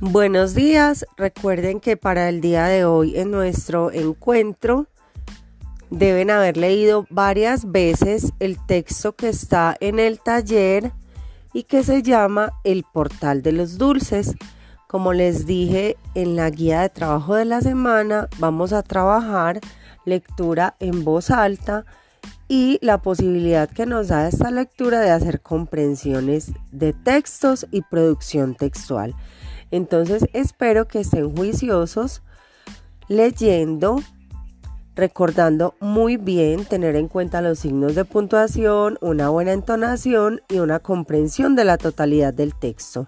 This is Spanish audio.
Buenos días, recuerden que para el día de hoy en nuestro encuentro deben haber leído varias veces el texto que está en el taller y que se llama El portal de los dulces. Como les dije en la guía de trabajo de la semana, vamos a trabajar lectura en voz alta y la posibilidad que nos da esta lectura de hacer comprensiones de textos y producción textual. Entonces espero que estén juiciosos leyendo, recordando muy bien, tener en cuenta los signos de puntuación, una buena entonación y una comprensión de la totalidad del texto.